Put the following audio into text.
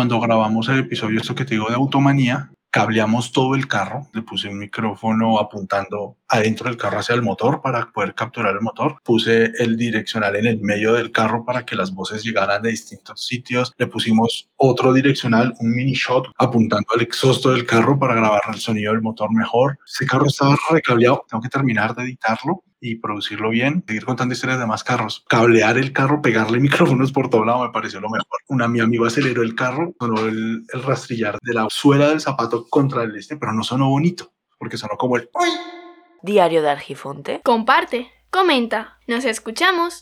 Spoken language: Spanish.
cuando grabamos el episodio, esto que te digo de automanía, cableamos todo el carro, le puse un micrófono apuntando adentro del carro hacia el motor para poder capturar el motor, puse el direccional en el medio del carro para que las voces llegaran de distintos sitios, le pusimos otro direccional, un mini shot apuntando al exhausto del carro para grabar el sonido del motor mejor. Ese carro estaba recableado, tengo que terminar de editarlo y producirlo bien, seguir contando historias de más carros, cablear el carro, pegarle micrófonos por todo lado me pareció lo mejor. Una mi amigo aceleró el carro, sonó el, el rastrillar de la suela del zapato contra el este, pero no sonó bonito, porque sonó como el... Diario de Argifonte. Comparte, comenta, nos escuchamos.